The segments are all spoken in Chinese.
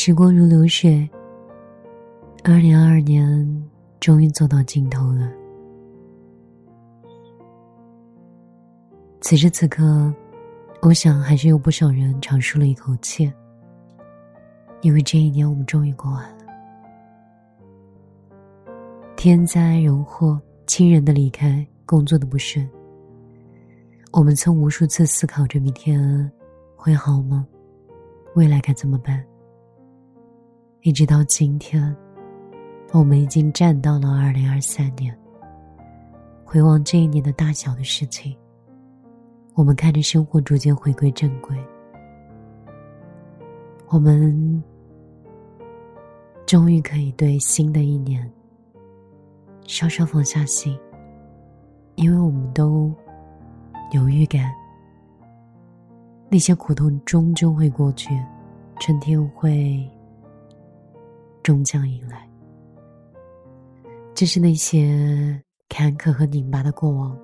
时光如流水，二零二二年终于走到尽头了。此时此刻，我想还是有不少人长舒了一口气，因为这一年我们终于过完了。天灾人祸，亲人的离开，工作的不顺，我们曾无数次思考着明天会好吗？未来该怎么办？一直到今天，我们已经站到了二零二三年。回望这一年的大小的事情，我们看着生活逐渐回归正轨，我们终于可以对新的一年稍稍放下心，因为我们都有预感，那些苦痛终究会过去，春天会。终将迎来。这是那些坎坷和拧巴的过往，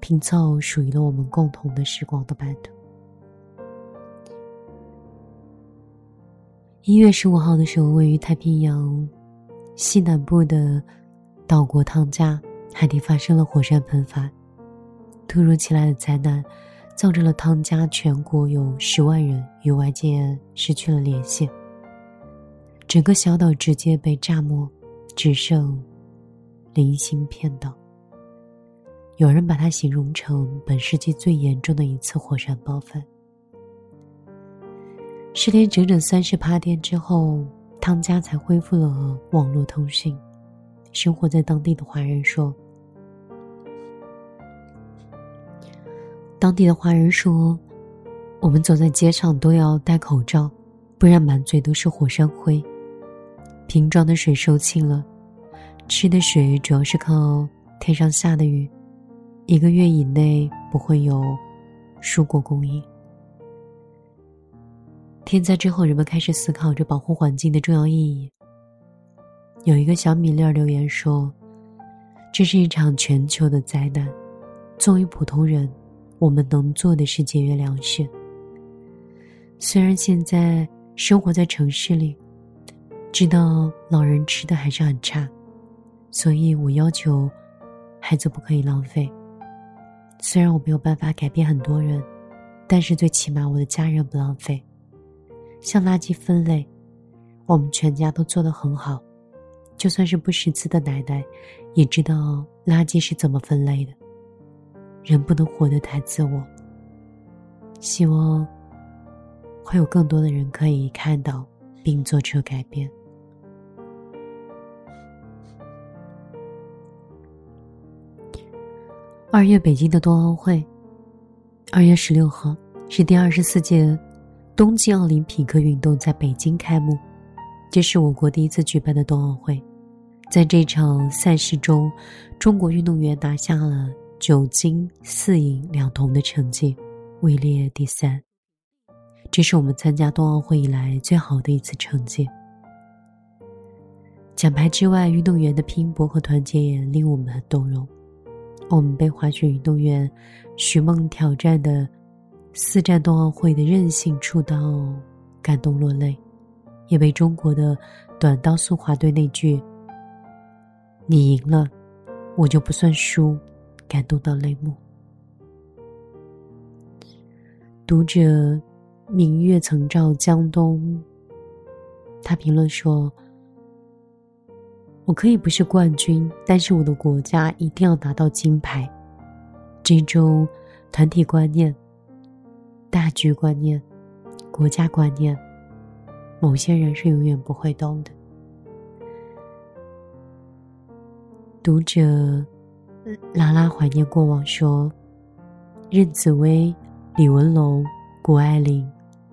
拼凑属于了我们共同的时光的版图。一月十五号的时候，位于太平洋西南部的岛国汤加海底发生了火山喷发，突如其来的灾难，造成了汤加全国有十万人与外界失去了联系。整个小岛直接被炸没，只剩零星片岛。有人把它形容成本世纪最严重的一次火山爆发。失联整整三十八天之后，汤加才恢复了网络通讯。生活在当地的华人说：“当地的华人说，我们走在街上都要戴口罩，不然满嘴都是火山灰。”瓶装的水收罄了，吃的水主要是靠天上下的雨，一个月以内不会有蔬果供应。天灾之后，人们开始思考着保护环境的重要意义。有一个小米粒留言说：“这是一场全球的灾难，作为普通人，我们能做的是节约粮食。虽然现在生活在城市里。”知道老人吃的还是很差，所以我要求孩子不可以浪费。虽然我没有办法改变很多人，但是最起码我的家人不浪费。像垃圾分类，我们全家都做得很好。就算是不识字的奶奶，也知道垃圾是怎么分类的。人不能活得太自我。希望会有更多的人可以看到并做出改变。二月北京的冬奥会，二月十六号是第二十四届冬季奥林匹克运动在北京开幕，这是我国第一次举办的冬奥会。在这场赛事中，中国运动员拿下了九金四银两铜的成绩，位列第三。这是我们参加冬奥会以来最好的一次成绩。奖牌之外，运动员的拼搏和团结也令我们动容。我们被滑雪运动员徐梦挑战的四战冬奥会的韧性触到，感动落泪，也被中国的短道速滑队那句“你赢了，我就不算输”感动到泪目。读者明月曾照江东，他评论说。我可以不是冠军，但是我的国家一定要拿到金牌。这种团体观念、大局观念、国家观念，某些人是永远不会懂的。读者拉拉怀念过往说：任子威、李文龙、谷爱凌、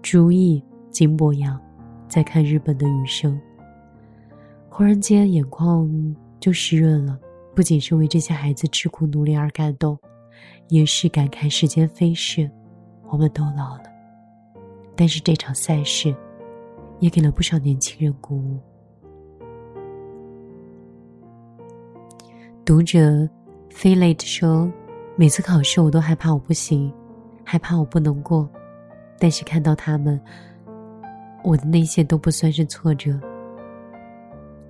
朱毅、金博洋，在看日本的余生。忽然间，眼眶就湿润了。不仅是为这些孩子吃苦努力而感动，也是感慨时间飞逝，我们都老了。但是这场赛事，也给了不少年轻人鼓舞。读者飞 late 说：“每次考试，我都害怕我不行，害怕我不能过。但是看到他们我的那些都不算是挫折。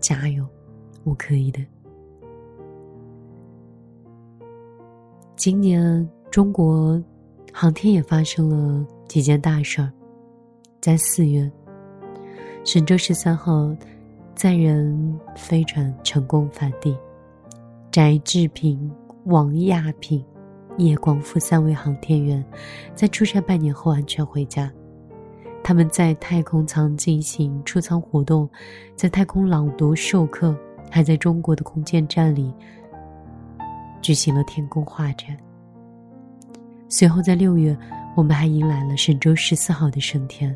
加油，我可以的。今年中国航天也发生了几件大事儿。在四月，神舟十三号载人飞船成功返地，翟志平、王亚平、叶光富三位航天员在出差半年后安全回家。他们在太空舱进行出舱活动，在太空朗读授课，还在中国的空间站里举行了天宫画展。随后在六月，我们还迎来了神舟十四号的升天。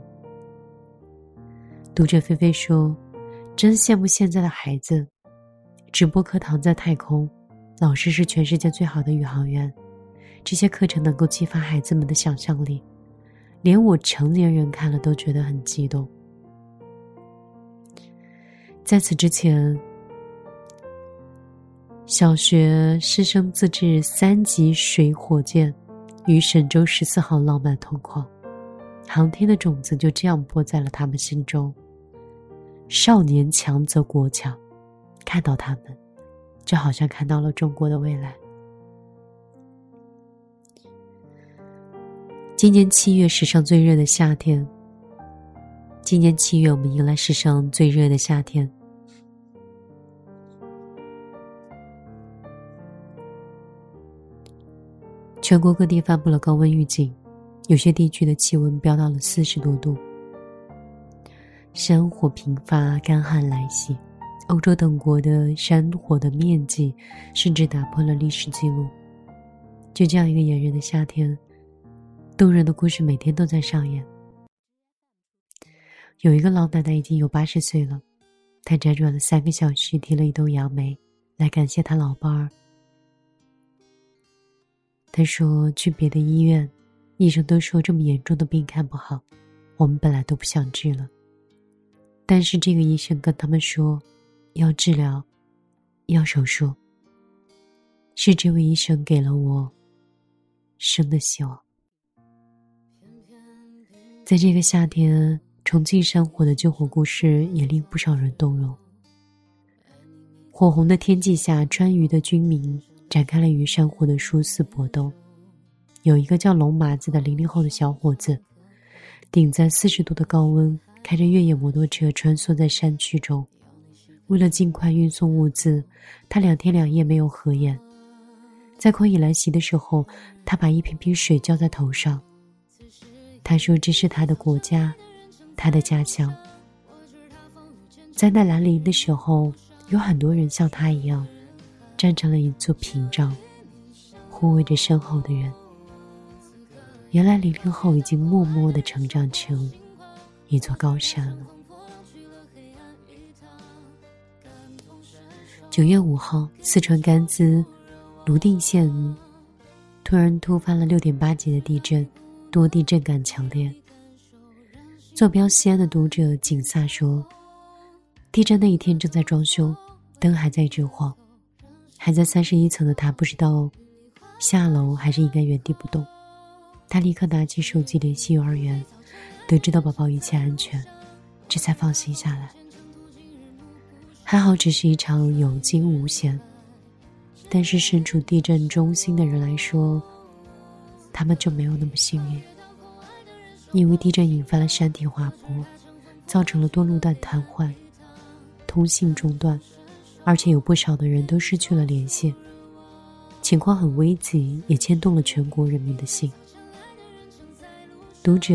读者菲菲说：“真羡慕现在的孩子，直播课堂在太空，老师是全世界最好的宇航员，这些课程能够激发孩子们的想象力。”连我成年人看了都觉得很激动。在此之前，小学师生自制三级水火箭与神舟十四号浪漫同框，航天的种子就这样播在了他们心中。少年强则国强，看到他们，就好像看到了中国的未来。今年七月，史上最热的夏天。今年七月，我们迎来史上最热的夏天。全国各地发布了高温预警，有些地区的气温飙到了四十多度。山火频发，干旱来袭，欧洲等国的山火的面积甚至打破了历史记录。就这样一个炎热的夏天。动人的故事每天都在上演。有一个老奶奶已经有八十岁了，她辗转了三个小时，提了一兜杨梅来感谢她老伴儿。她说：“去别的医院，医生都说这么严重的病看不好，我们本来都不想治了。但是这个医生跟他们说，要治疗，要手术。是这位医生给了我生的希望。”在这个夏天，重庆山火的救火故事也令不少人动容。火红的天际下，川渝的军民展开了与山火的殊死搏斗。有一个叫龙麻子的零零后的小伙子，顶在四十度的高温，开着越野摩托车穿梭在山区中。为了尽快运送物资，他两天两夜没有合眼。在旷野来袭的时候，他把一瓶瓶水浇在头上。他说：“这是他的国家，他的家乡。灾难来临的时候，有很多人像他一样，站成了一座屏障，护卫着身后的人。原来零零后已经默默的成长成一座高山了。”九月五号，四川甘孜泸定县突然突发了六点八级的地震。多地震感强烈。坐标西安的读者景萨说：“地震那一天正在装修，灯还在一直晃，还在三十一层的他不知道下楼还是应该原地不动。他立刻拿起手机联系幼儿园，得知到宝宝一切安全，这才放心下来。还好只是一场有惊无险，但是身处地震中心的人来说。”他们就没有那么幸运，因为地震引发了山体滑坡，造成了多路段瘫痪、通信中断，而且有不少的人都失去了联系，情况很危急，也牵动了全国人民的心。读者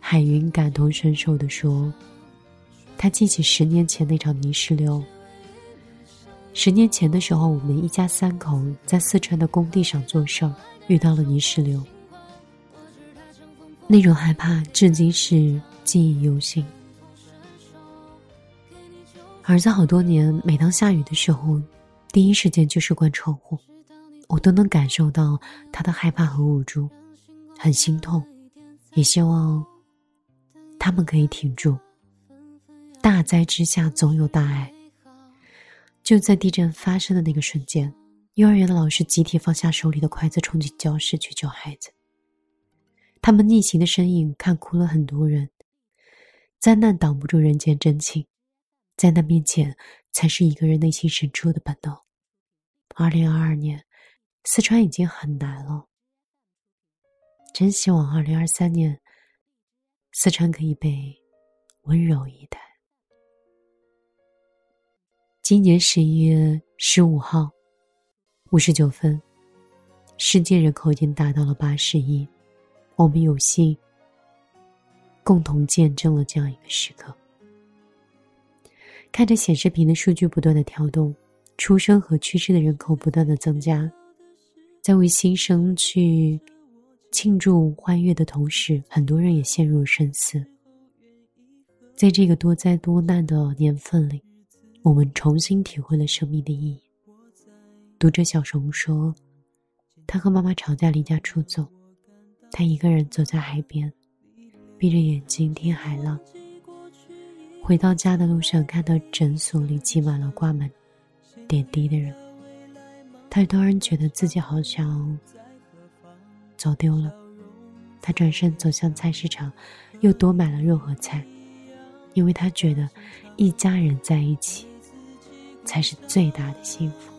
海云感同身受地说：“他记起十年前那场泥石流。十年前的时候，我们一家三口在四川的工地上做事儿。”遇到了泥石流，那种害怕至今是记忆犹新。儿子好多年，每当下雨的时候，第一时间就是关窗户，我都能感受到他的害怕和无助，很心痛，也希望他们可以挺住。大灾之下总有大爱。就在地震发生的那个瞬间。幼儿园的老师集体放下手里的筷子，冲进教室去救孩子。他们逆行的身影看哭了很多人。灾难挡不住人间真情，灾难面前才是一个人内心深处的本能。二零二二年，四川已经很难了，真希望二零二三年，四川可以被温柔以待。今年十一月十五号五十九分，世界人口已经达到了八十亿，我们有幸。共同见证了这样一个时刻。看着显示屏的数据不断的跳动，出生和去世的人口不断的增加，在为新生去庆祝欢悦的同时，很多人也陷入了深思。在这个多灾多难的年份里，我们重新体会了生命的意义。读者小熊说：“他和妈妈吵架，离家出走，他一个人走在海边。”闭着眼睛听海浪。回到家的路上，看到诊所里挤满了挂满点滴的人，他突然觉得自己好像走丢了。他转身走向菜市场，又多买了肉和菜，因为他觉得一家人在一起才是最大的幸福。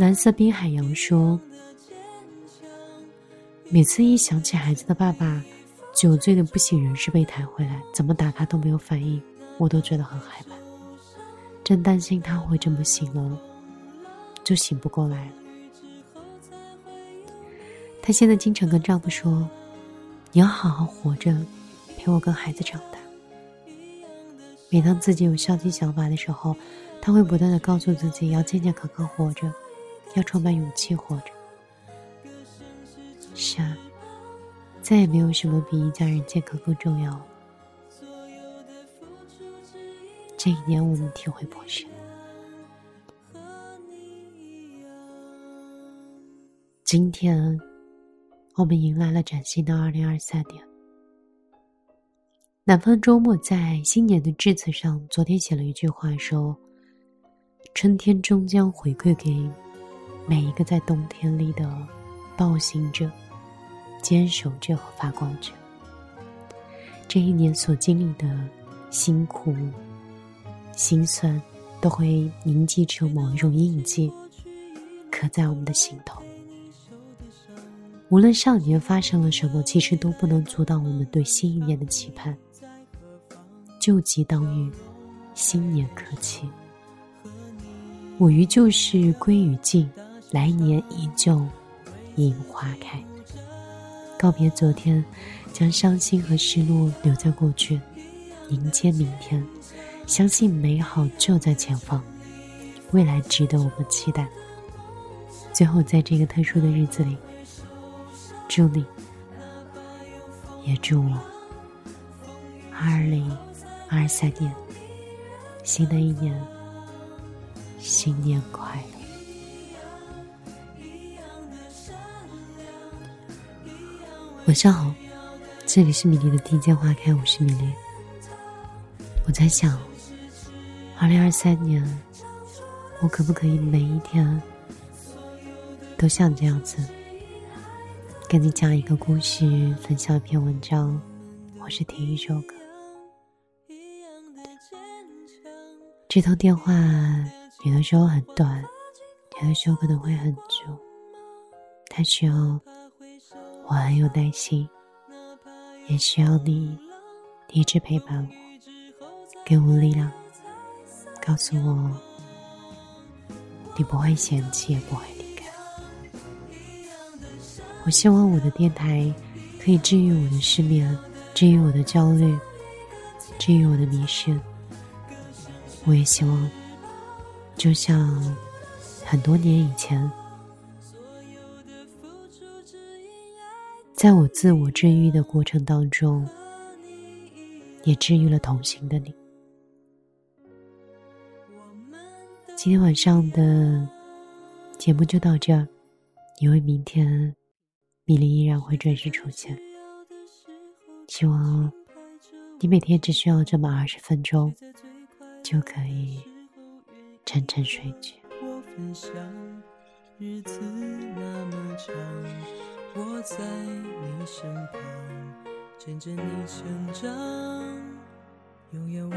蓝色滨海洋说。每次一想起孩子的爸爸酒醉的不省人事被抬回来，怎么打他都没有反应，我都觉得很害怕，真担心他会这么醒了就醒不过来了。她现在经常跟丈夫说：“你要好好活着，陪我跟孩子长大。”每当自己有消极想法的时候，她会不断的告诉自己要健健康康活着，要充满勇气活着。是啊，再也没有什么比一家人健康更重要了。这一年我们体会颇深。今天，我们迎来了崭新的二零二三年。南方周末在新年的致辞上，昨天写了一句话说：“春天终将回馈给每一个在冬天里的暴行者。”坚守者和发光者，这一年所经历的辛苦、心酸，都会凝积成某一种印记，刻在我们的心头。无论上年发生了什么，其实都不能阻挡我们对新一年的期盼。旧疾当愈，新年可期。我于旧事归于尽，来年依旧樱花开。告别昨天，将伤心和失落留在过去，迎接明天，相信美好就在前方，未来值得我们期待。最后，在这个特殊的日子里，祝你，也祝我，二零二三年，新的一年，新年快乐。晚上好，这里是米粒的听见花开，我是米粒。我在想，二零二三年，我可不可以每一天都像这样子，跟你讲一个故事，分享一篇文章，或是听一首歌？这通电话有的时候很短，有的时候可能会很久，它需要。我很有耐心，也需要你一直陪伴我，给我力量，告诉我你不会嫌弃，也不会离开。我希望我的电台可以治愈我的失眠，治愈我的焦虑，治愈我的迷失。我也希望，就像很多年以前。在我自我治愈的过程当中，也治愈了同行的你。今天晚上的节目就到这儿，因为明天米粒依然会准时出现。希望你每天只需要这么二十分钟，就可以沉沉睡去。日子那么长。我在你身旁。见证你成长，永远为